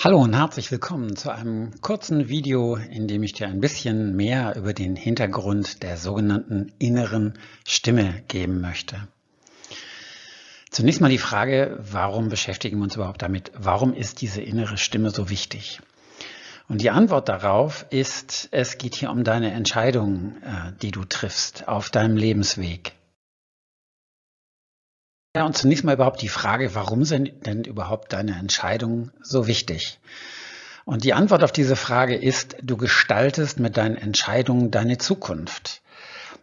Hallo und herzlich willkommen zu einem kurzen Video, in dem ich dir ein bisschen mehr über den Hintergrund der sogenannten inneren Stimme geben möchte. Zunächst mal die Frage, warum beschäftigen wir uns überhaupt damit? Warum ist diese innere Stimme so wichtig? Und die Antwort darauf ist, es geht hier um deine Entscheidungen, äh, die du triffst auf deinem Lebensweg. Und zunächst mal überhaupt die Frage, warum sind denn überhaupt deine Entscheidungen so wichtig? Und die Antwort auf diese Frage ist, du gestaltest mit deinen Entscheidungen deine Zukunft.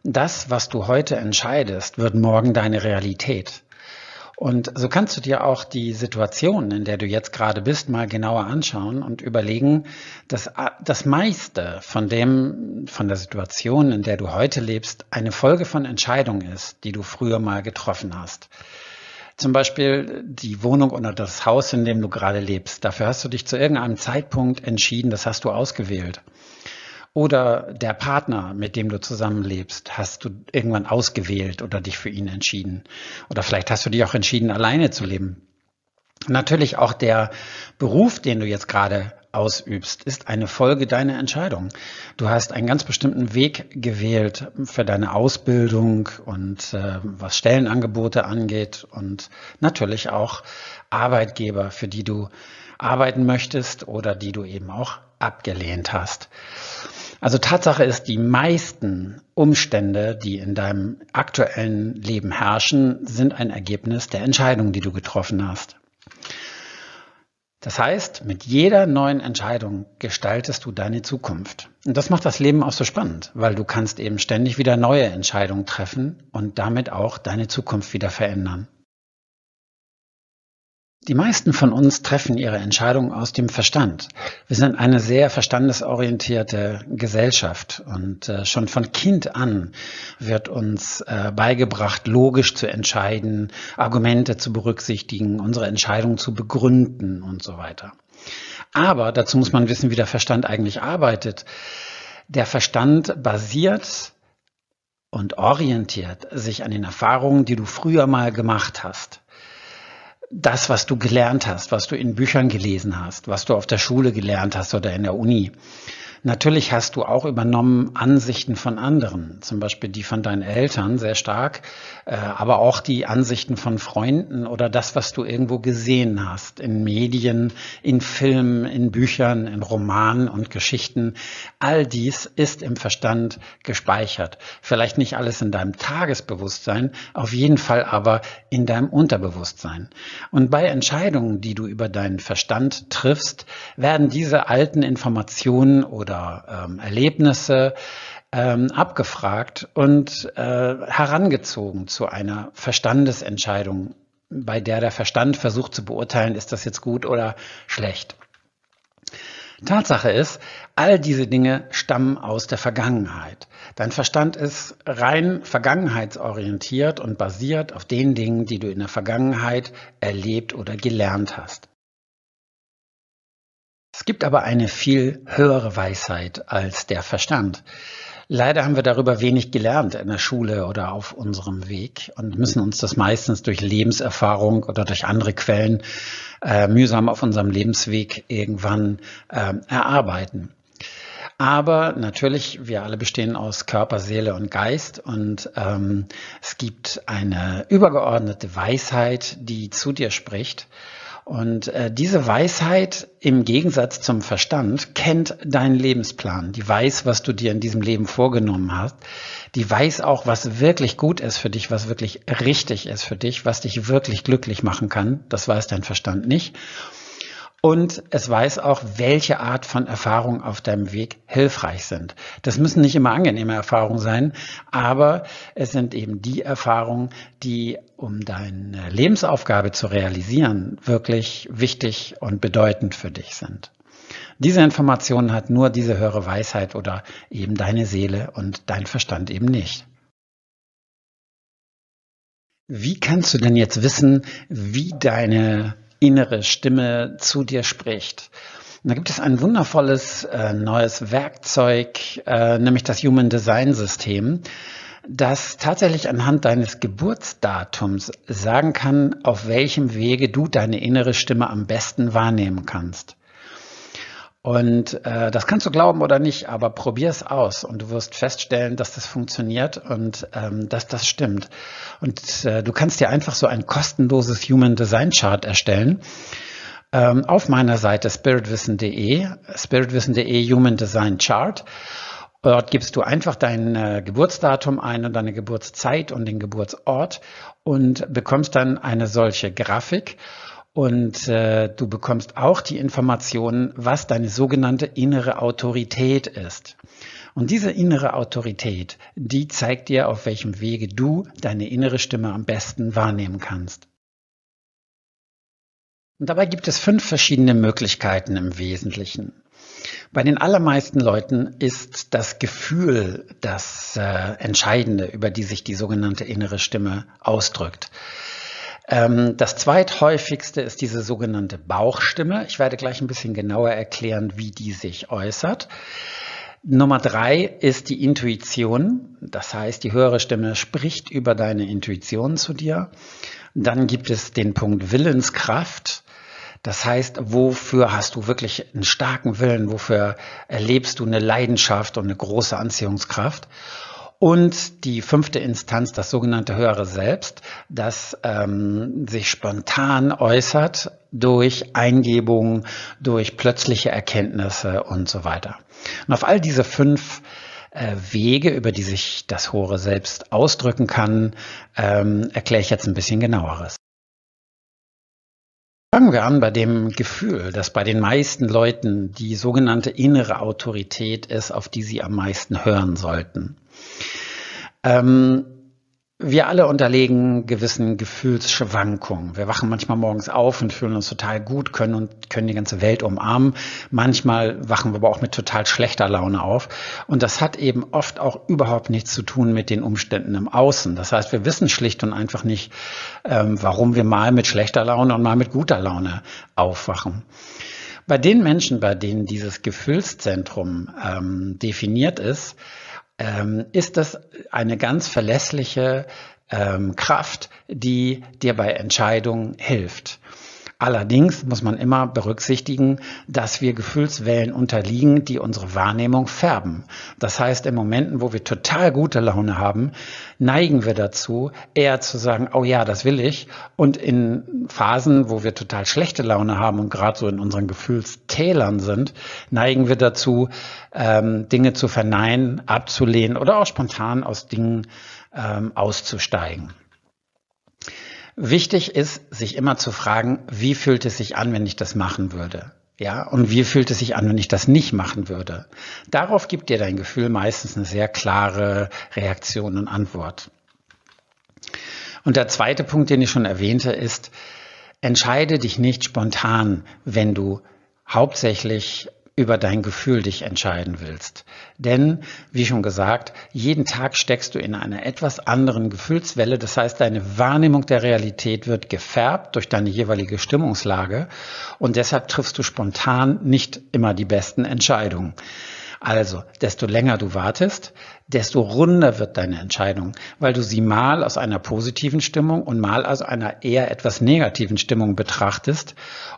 Das, was du heute entscheidest, wird morgen deine Realität. Und so kannst du dir auch die Situation, in der du jetzt gerade bist, mal genauer anschauen und überlegen, dass das meiste von dem, von der Situation, in der du heute lebst, eine Folge von Entscheidungen ist, die du früher mal getroffen hast. Zum Beispiel die Wohnung oder das Haus, in dem du gerade lebst. Dafür hast du dich zu irgendeinem Zeitpunkt entschieden, das hast du ausgewählt. Oder der Partner, mit dem du zusammenlebst, hast du irgendwann ausgewählt oder dich für ihn entschieden. Oder vielleicht hast du dich auch entschieden, alleine zu leben. Natürlich auch der Beruf, den du jetzt gerade ausübst, ist eine Folge deiner Entscheidung. Du hast einen ganz bestimmten Weg gewählt für deine Ausbildung und äh, was Stellenangebote angeht und natürlich auch Arbeitgeber, für die du arbeiten möchtest oder die du eben auch abgelehnt hast. Also Tatsache ist, die meisten Umstände, die in deinem aktuellen Leben herrschen, sind ein Ergebnis der Entscheidung, die du getroffen hast. Das heißt, mit jeder neuen Entscheidung gestaltest du deine Zukunft. Und das macht das Leben auch so spannend, weil du kannst eben ständig wieder neue Entscheidungen treffen und damit auch deine Zukunft wieder verändern. Die meisten von uns treffen ihre Entscheidungen aus dem Verstand. Wir sind eine sehr verstandesorientierte Gesellschaft und äh, schon von Kind an wird uns äh, beigebracht, logisch zu entscheiden, Argumente zu berücksichtigen, unsere Entscheidungen zu begründen und so weiter. Aber dazu muss man wissen, wie der Verstand eigentlich arbeitet. Der Verstand basiert und orientiert sich an den Erfahrungen, die du früher mal gemacht hast das, was du gelernt hast, was du in Büchern gelesen hast, was du auf der Schule gelernt hast oder in der Uni. Natürlich hast du auch übernommen Ansichten von anderen, zum Beispiel die von deinen Eltern sehr stark, äh, aber auch die Ansichten von Freunden oder das, was du irgendwo gesehen hast in Medien, in Filmen, in Büchern, in Romanen und Geschichten. All dies ist im Verstand gespeichert. Vielleicht nicht alles in deinem Tagesbewusstsein, auf jeden Fall aber in deinem Unterbewusstsein. Und bei Entscheidungen, die du über deinen Verstand triffst, werden diese alten Informationen oder oder ähm, Erlebnisse ähm, abgefragt und äh, herangezogen zu einer Verstandesentscheidung, bei der der Verstand versucht zu beurteilen, ist das jetzt gut oder schlecht. Tatsache ist, all diese Dinge stammen aus der Vergangenheit. Dein Verstand ist rein vergangenheitsorientiert und basiert auf den Dingen, die du in der Vergangenheit erlebt oder gelernt hast. Es gibt aber eine viel höhere Weisheit als der Verstand. Leider haben wir darüber wenig gelernt in der Schule oder auf unserem Weg und müssen uns das meistens durch Lebenserfahrung oder durch andere Quellen äh, mühsam auf unserem Lebensweg irgendwann äh, erarbeiten. Aber natürlich, wir alle bestehen aus Körper, Seele und Geist und ähm, es gibt eine übergeordnete Weisheit, die zu dir spricht und äh, diese Weisheit im Gegensatz zum Verstand kennt deinen Lebensplan. Die weiß, was du dir in diesem Leben vorgenommen hast. Die weiß auch, was wirklich gut ist für dich, was wirklich richtig ist für dich, was dich wirklich glücklich machen kann. Das weiß dein Verstand nicht. Und es weiß auch, welche Art von Erfahrungen auf deinem Weg hilfreich sind. Das müssen nicht immer angenehme Erfahrungen sein, aber es sind eben die Erfahrungen, die, um deine Lebensaufgabe zu realisieren, wirklich wichtig und bedeutend für dich sind. Diese Informationen hat nur diese höhere Weisheit oder eben deine Seele und dein Verstand eben nicht. Wie kannst du denn jetzt wissen, wie deine innere Stimme zu dir spricht. Und da gibt es ein wundervolles äh, neues Werkzeug, äh, nämlich das Human Design System, das tatsächlich anhand deines Geburtsdatums sagen kann, auf welchem Wege du deine innere Stimme am besten wahrnehmen kannst. Und äh, das kannst du glauben oder nicht, aber probier es aus und du wirst feststellen, dass das funktioniert und ähm, dass das stimmt. Und äh, du kannst dir einfach so ein kostenloses Human Design Chart erstellen ähm, auf meiner Seite spiritwissen.de, spiritwissen.de Human Design Chart. Dort gibst du einfach dein äh, Geburtsdatum ein und deine Geburtszeit und den Geburtsort und bekommst dann eine solche Grafik und äh, du bekommst auch die Informationen, was deine sogenannte innere Autorität ist. Und diese innere Autorität, die zeigt dir, auf welchem Wege du deine innere Stimme am besten wahrnehmen kannst. Und dabei gibt es fünf verschiedene Möglichkeiten im Wesentlichen. Bei den allermeisten Leuten ist das Gefühl das äh, Entscheidende, über die sich die sogenannte innere Stimme ausdrückt. Ähm, das zweithäufigste ist diese sogenannte Bauchstimme. Ich werde gleich ein bisschen genauer erklären, wie die sich äußert. Nummer drei ist die Intuition. Das heißt, die höhere Stimme spricht über deine Intuition zu dir. Dann gibt es den Punkt Willenskraft. Das heißt, wofür hast du wirklich einen starken Willen? Wofür erlebst du eine Leidenschaft und eine große Anziehungskraft? Und die fünfte Instanz, das sogenannte höhere Selbst, das ähm, sich spontan äußert durch Eingebungen, durch plötzliche Erkenntnisse und so weiter. Und auf all diese fünf äh, Wege, über die sich das hohe Selbst ausdrücken kann, ähm, erkläre ich jetzt ein bisschen genaueres. Fangen wir an bei dem Gefühl, dass bei den meisten Leuten die sogenannte innere Autorität ist, auf die sie am meisten hören sollten. Ähm, wir alle unterlegen gewissen Gefühlsschwankungen. Wir wachen manchmal morgens auf und fühlen uns total gut, können und können die ganze Welt umarmen. Manchmal wachen wir aber auch mit total schlechter Laune auf. Und das hat eben oft auch überhaupt nichts zu tun mit den Umständen im Außen. Das heißt, wir wissen schlicht und einfach nicht, ähm, warum wir mal mit schlechter Laune und mal mit guter Laune aufwachen. Bei den Menschen, bei denen dieses Gefühlszentrum ähm, definiert ist, ähm, ist das eine ganz verlässliche ähm, Kraft, die dir bei Entscheidungen hilft. Allerdings muss man immer berücksichtigen, dass wir Gefühlswellen unterliegen, die unsere Wahrnehmung färben. Das heißt, in Momenten, wo wir total gute Laune haben, neigen wir dazu, eher zu sagen, oh ja, das will ich. Und in Phasen, wo wir total schlechte Laune haben und gerade so in unseren Gefühlstälern sind, neigen wir dazu, ähm, Dinge zu verneinen, abzulehnen oder auch spontan aus Dingen ähm, auszusteigen. Wichtig ist, sich immer zu fragen, wie fühlt es sich an, wenn ich das machen würde? Ja, und wie fühlt es sich an, wenn ich das nicht machen würde? Darauf gibt dir dein Gefühl meistens eine sehr klare Reaktion und Antwort. Und der zweite Punkt, den ich schon erwähnte, ist, entscheide dich nicht spontan, wenn du hauptsächlich über dein Gefühl dich entscheiden willst. Denn, wie schon gesagt, jeden Tag steckst du in einer etwas anderen Gefühlswelle. Das heißt, deine Wahrnehmung der Realität wird gefärbt durch deine jeweilige Stimmungslage und deshalb triffst du spontan nicht immer die besten Entscheidungen. Also, desto länger du wartest, desto runder wird deine Entscheidung, weil du sie mal aus einer positiven Stimmung und mal aus einer eher etwas negativen Stimmung betrachtest.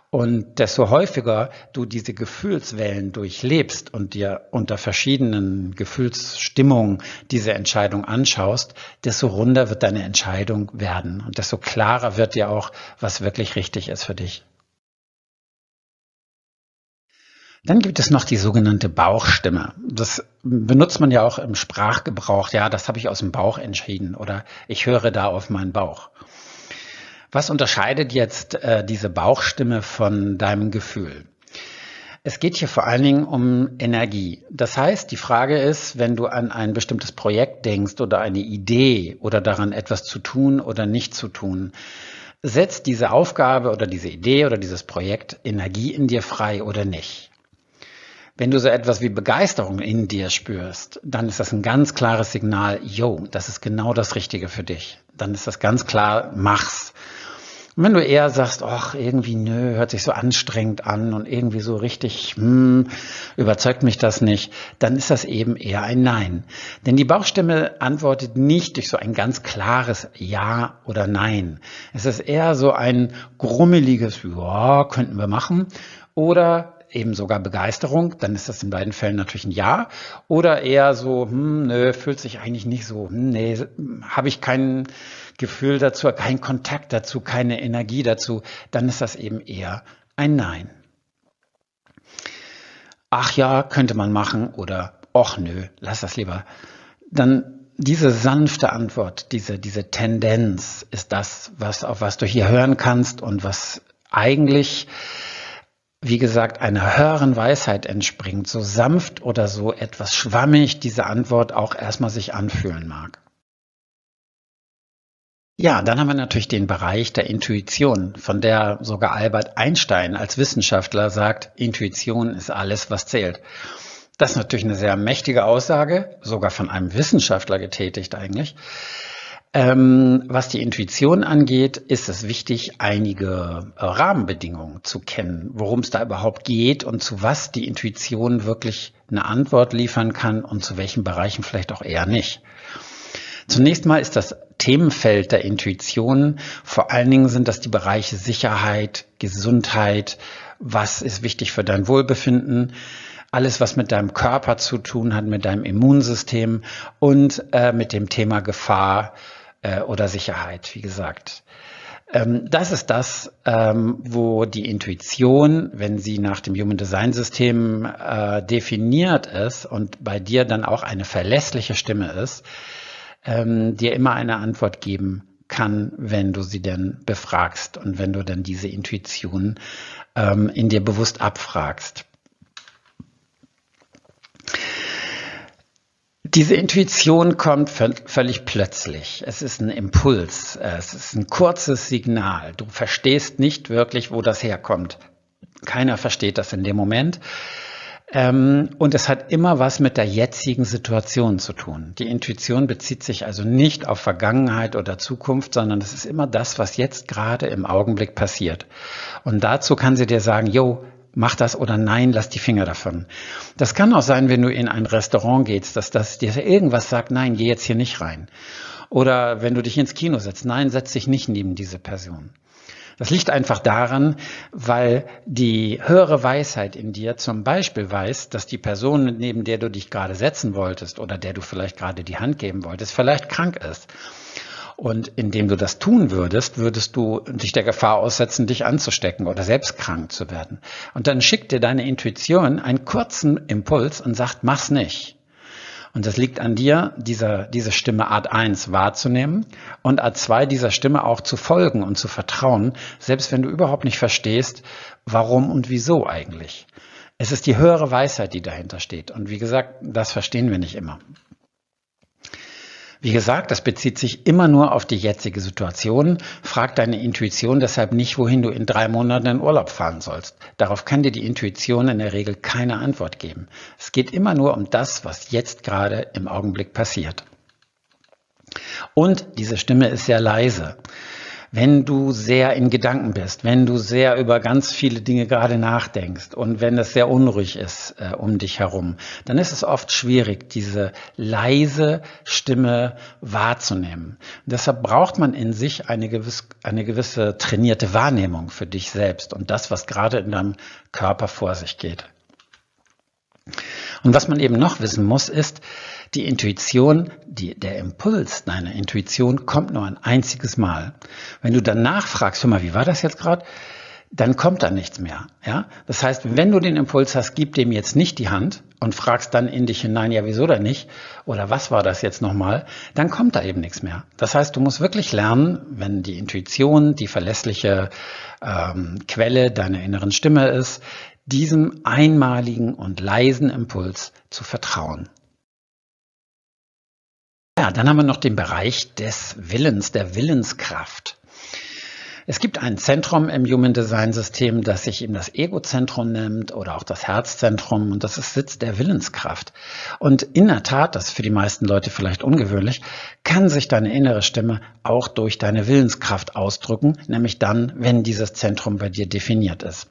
Und desto häufiger du diese Gefühlswellen durchlebst und dir unter verschiedenen Gefühlsstimmungen diese Entscheidung anschaust, desto runder wird deine Entscheidung werden und desto klarer wird dir auch, was wirklich richtig ist für dich. Dann gibt es noch die sogenannte Bauchstimme. Das benutzt man ja auch im Sprachgebrauch. Ja, das habe ich aus dem Bauch entschieden oder ich höre da auf meinen Bauch. Was unterscheidet jetzt äh, diese Bauchstimme von deinem Gefühl? Es geht hier vor allen Dingen um Energie. Das heißt, die Frage ist, wenn du an ein bestimmtes Projekt denkst oder eine Idee oder daran etwas zu tun oder nicht zu tun, setzt diese Aufgabe oder diese Idee oder dieses Projekt Energie in dir frei oder nicht? Wenn du so etwas wie Begeisterung in dir spürst, dann ist das ein ganz klares Signal, yo, das ist genau das Richtige für dich. Dann ist das ganz klar, mach's. Und wenn du eher sagst, ach, irgendwie nö, hört sich so anstrengend an und irgendwie so richtig, hm, überzeugt mich das nicht, dann ist das eben eher ein Nein. Denn die Bauchstimme antwortet nicht durch so ein ganz klares Ja oder Nein. Es ist eher so ein grummeliges, ja, könnten wir machen oder eben sogar Begeisterung, dann ist das in beiden Fällen natürlich ein Ja. Oder eher so, hm, nö, fühlt sich eigentlich nicht so, hm, nee, habe ich kein Gefühl dazu, keinen Kontakt dazu, keine Energie dazu, dann ist das eben eher ein Nein. Ach ja, könnte man machen oder och nö, lass das lieber. Dann diese sanfte Antwort, diese, diese Tendenz ist das, was, auf was du hier hören kannst und was eigentlich, wie gesagt, einer höheren Weisheit entspringt, so sanft oder so etwas schwammig diese Antwort auch erstmal sich anfühlen mag. Ja, dann haben wir natürlich den Bereich der Intuition, von der sogar Albert Einstein als Wissenschaftler sagt, Intuition ist alles, was zählt. Das ist natürlich eine sehr mächtige Aussage, sogar von einem Wissenschaftler getätigt eigentlich. Ähm, was die Intuition angeht, ist es wichtig, einige äh, Rahmenbedingungen zu kennen, worum es da überhaupt geht und zu was die Intuition wirklich eine Antwort liefern kann und zu welchen Bereichen vielleicht auch eher nicht. Zunächst mal ist das Themenfeld der Intuition, vor allen Dingen sind das die Bereiche Sicherheit, Gesundheit, was ist wichtig für dein Wohlbefinden, alles, was mit deinem Körper zu tun hat, mit deinem Immunsystem und äh, mit dem Thema Gefahr äh, oder Sicherheit, wie gesagt. Ähm, das ist das, ähm, wo die Intuition, wenn sie nach dem Human Design System äh, definiert ist und bei dir dann auch eine verlässliche Stimme ist, ähm, dir immer eine Antwort geben kann, wenn du sie denn befragst und wenn du dann diese Intuition ähm, in dir bewusst abfragst. Diese Intuition kommt völlig plötzlich. Es ist ein Impuls. Es ist ein kurzes Signal. Du verstehst nicht wirklich, wo das herkommt. Keiner versteht das in dem Moment. Ähm, und es hat immer was mit der jetzigen Situation zu tun. Die Intuition bezieht sich also nicht auf Vergangenheit oder Zukunft, sondern es ist immer das, was jetzt gerade im Augenblick passiert. Und dazu kann sie dir sagen, yo, mach das oder nein, lass die Finger davon. Das kann auch sein, wenn du in ein Restaurant gehst, dass das dir irgendwas sagt, nein, geh jetzt hier nicht rein. Oder wenn du dich ins Kino setzt, nein, setz dich nicht neben diese Person. Das liegt einfach daran, weil die höhere Weisheit in dir zum Beispiel weiß, dass die Person, neben der du dich gerade setzen wolltest oder der du vielleicht gerade die Hand geben wolltest, vielleicht krank ist. Und indem du das tun würdest, würdest du dich der Gefahr aussetzen, dich anzustecken oder selbst krank zu werden. Und dann schickt dir deine Intuition einen kurzen Impuls und sagt, mach's nicht. Und das liegt an dir, dieser, diese Stimme Art 1 wahrzunehmen und Art 2 dieser Stimme auch zu folgen und zu vertrauen, selbst wenn du überhaupt nicht verstehst, warum und wieso eigentlich. Es ist die höhere Weisheit, die dahinter steht. Und wie gesagt, das verstehen wir nicht immer. Wie gesagt, das bezieht sich immer nur auf die jetzige Situation. Frag deine Intuition deshalb nicht, wohin du in drei Monaten in Urlaub fahren sollst. Darauf kann dir die Intuition in der Regel keine Antwort geben. Es geht immer nur um das, was jetzt gerade im Augenblick passiert. Und diese Stimme ist sehr leise wenn du sehr in Gedanken bist, wenn du sehr über ganz viele Dinge gerade nachdenkst und wenn es sehr unruhig ist äh, um dich herum, dann ist es oft schwierig, diese leise Stimme wahrzunehmen. Und deshalb braucht man in sich eine, gewiss, eine gewisse trainierte Wahrnehmung für dich selbst und das, was gerade in deinem Körper vor sich geht. Und was man eben noch wissen muss, ist, die Intuition, die, der Impuls deiner Intuition kommt nur ein einziges Mal. Wenn du dann nachfragst, hör mal, wie war das jetzt gerade? Dann kommt da nichts mehr. Ja? Das heißt, wenn du den Impuls hast, gib dem jetzt nicht die Hand und fragst dann in dich hinein, ja, wieso denn nicht? Oder was war das jetzt nochmal? Dann kommt da eben nichts mehr. Das heißt, du musst wirklich lernen, wenn die Intuition die verlässliche ähm, Quelle deiner inneren Stimme ist, diesem einmaligen und leisen Impuls zu vertrauen. Ja, dann haben wir noch den Bereich des Willens, der Willenskraft. Es gibt ein Zentrum im Human Design System, das sich eben das Ego-Zentrum nennt oder auch das Herzzentrum und das ist Sitz der Willenskraft. Und in der Tat, das ist für die meisten Leute vielleicht ungewöhnlich, kann sich deine innere Stimme auch durch deine Willenskraft ausdrücken, nämlich dann, wenn dieses Zentrum bei dir definiert ist.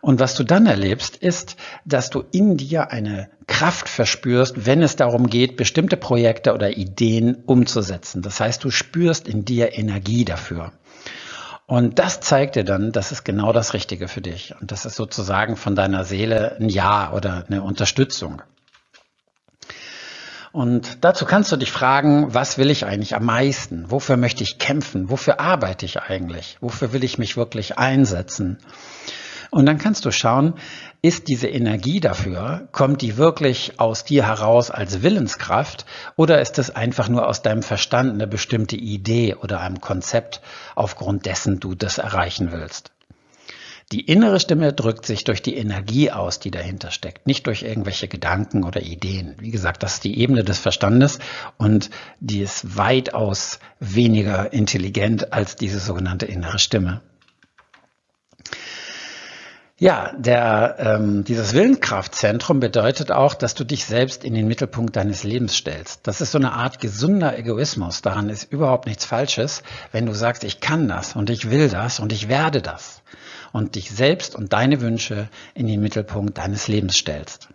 Und was du dann erlebst, ist, dass du in dir eine Kraft verspürst, wenn es darum geht, bestimmte Projekte oder Ideen umzusetzen. Das heißt, du spürst in dir Energie dafür. Und das zeigt dir dann, das ist genau das Richtige für dich. Und das ist sozusagen von deiner Seele ein Ja oder eine Unterstützung. Und dazu kannst du dich fragen, was will ich eigentlich am meisten? Wofür möchte ich kämpfen? Wofür arbeite ich eigentlich? Wofür will ich mich wirklich einsetzen? Und dann kannst du schauen, ist diese Energie dafür, kommt die wirklich aus dir heraus als Willenskraft oder ist es einfach nur aus deinem Verstand eine bestimmte Idee oder einem Konzept, aufgrund dessen du das erreichen willst? Die innere Stimme drückt sich durch die Energie aus, die dahinter steckt, nicht durch irgendwelche Gedanken oder Ideen. Wie gesagt, das ist die Ebene des Verstandes und die ist weitaus weniger intelligent als diese sogenannte innere Stimme. Ja, der, ähm, dieses Willenskraftzentrum bedeutet auch, dass du dich selbst in den Mittelpunkt deines Lebens stellst. Das ist so eine Art gesunder Egoismus. Daran ist überhaupt nichts Falsches, wenn du sagst, ich kann das und ich will das und ich werde das und dich selbst und deine Wünsche in den Mittelpunkt deines Lebens stellst.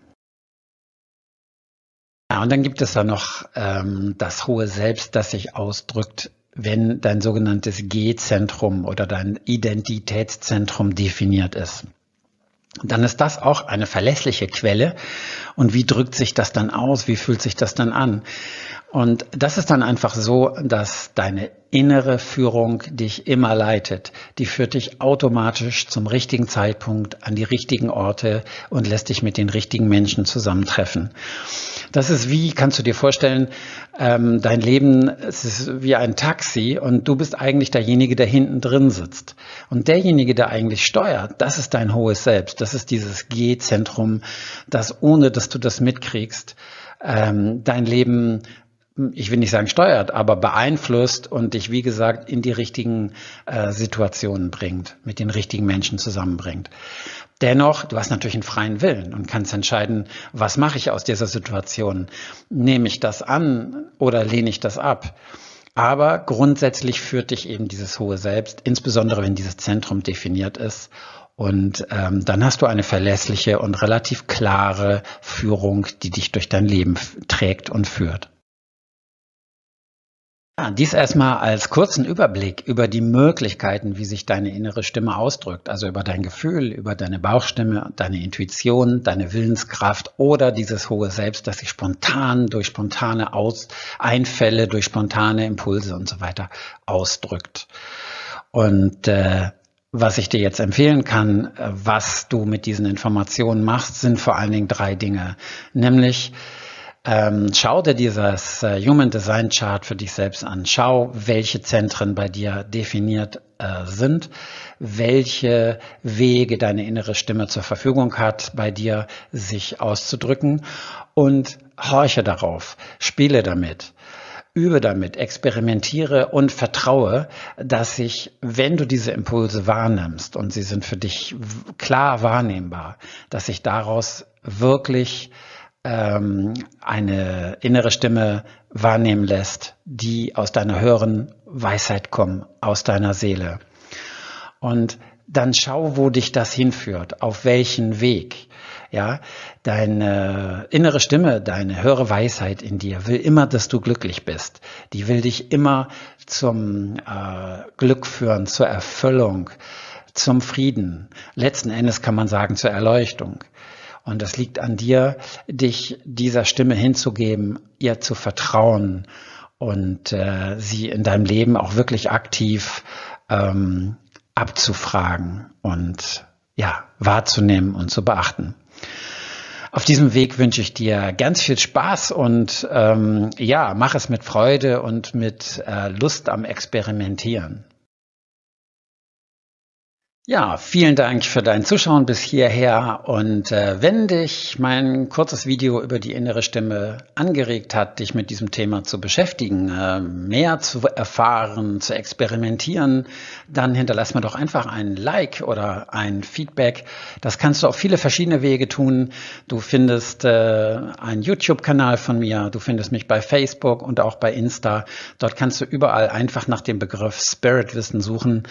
Ja, und dann gibt es da noch ähm, das hohe Selbst, das sich ausdrückt, wenn dein sogenanntes G-Zentrum oder dein Identitätszentrum definiert ist dann ist das auch eine verlässliche Quelle. Und wie drückt sich das dann aus? Wie fühlt sich das dann an? Und das ist dann einfach so, dass deine innere Führung dich immer leitet. Die führt dich automatisch zum richtigen Zeitpunkt an die richtigen Orte und lässt dich mit den richtigen Menschen zusammentreffen. Das ist wie, kannst du dir vorstellen, ähm, dein Leben es ist wie ein Taxi und du bist eigentlich derjenige, der hinten drin sitzt. Und derjenige, der eigentlich steuert, das ist dein hohes Selbst. Das ist dieses G-Zentrum, das ohne, dass du das mitkriegst, ähm, dein Leben ich will nicht sagen steuert, aber beeinflusst und dich, wie gesagt, in die richtigen äh, Situationen bringt, mit den richtigen Menschen zusammenbringt. Dennoch, du hast natürlich einen freien Willen und kannst entscheiden, was mache ich aus dieser Situation? Nehme ich das an oder lehne ich das ab? Aber grundsätzlich führt dich eben dieses hohe Selbst, insbesondere wenn dieses Zentrum definiert ist. Und ähm, dann hast du eine verlässliche und relativ klare Führung, die dich durch dein Leben trägt und führt. Ja, dies erstmal als kurzen Überblick über die Möglichkeiten, wie sich deine innere Stimme ausdrückt, also über dein Gefühl, über deine Bauchstimme, deine Intuition, deine Willenskraft oder dieses hohe Selbst, das sich spontan durch spontane Aus Einfälle, durch spontane Impulse und so weiter ausdrückt. Und äh, was ich dir jetzt empfehlen kann, äh, was du mit diesen Informationen machst, sind vor allen Dingen drei Dinge, nämlich ähm, schau dir dieses äh, Human Design Chart für dich selbst an. Schau, welche Zentren bei dir definiert äh, sind, welche Wege deine innere Stimme zur Verfügung hat, bei dir sich auszudrücken und horche darauf, spiele damit. Übe damit, experimentiere und vertraue, dass sich, wenn du diese Impulse wahrnimmst und sie sind für dich klar wahrnehmbar, dass sich daraus wirklich ähm, eine innere Stimme wahrnehmen lässt, die aus deiner höheren Weisheit kommt, aus deiner Seele. Und dann schau, wo dich das hinführt, auf welchen Weg. Ja, deine innere Stimme, deine höhere Weisheit in dir will immer, dass du glücklich bist. Die will dich immer zum äh, Glück führen, zur Erfüllung, zum Frieden. Letzten Endes kann man sagen zur Erleuchtung. Und es liegt an dir, dich dieser Stimme hinzugeben, ihr zu vertrauen und äh, sie in deinem Leben auch wirklich aktiv ähm, abzufragen und ja, wahrzunehmen und zu beachten. Auf diesem Weg wünsche ich dir ganz viel Spaß und ähm, ja, mach es mit Freude und mit äh, Lust am Experimentieren. Ja, vielen Dank für dein Zuschauen bis hierher. Und äh, wenn dich mein kurzes Video über die innere Stimme angeregt hat, dich mit diesem Thema zu beschäftigen, äh, mehr zu erfahren, zu experimentieren, dann hinterlass mir doch einfach ein Like oder ein Feedback. Das kannst du auf viele verschiedene Wege tun. Du findest äh, einen YouTube-Kanal von mir, du findest mich bei Facebook und auch bei Insta. Dort kannst du überall einfach nach dem Begriff Spirit Wissen suchen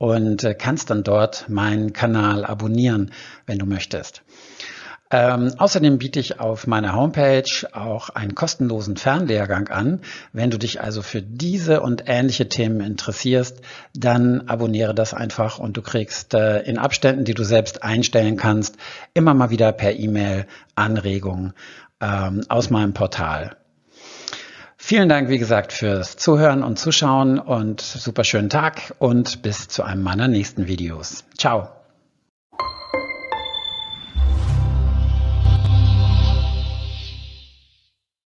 und äh, kannst dann dort meinen Kanal abonnieren, wenn du möchtest. Ähm, außerdem biete ich auf meiner Homepage auch einen kostenlosen Fernlehrgang an. Wenn du dich also für diese und ähnliche Themen interessierst, dann abonniere das einfach und du kriegst äh, in Abständen, die du selbst einstellen kannst, immer mal wieder per E-Mail Anregungen ähm, aus meinem Portal. Vielen Dank, wie gesagt, fürs Zuhören und Zuschauen und super schönen Tag und bis zu einem meiner nächsten Videos. Ciao.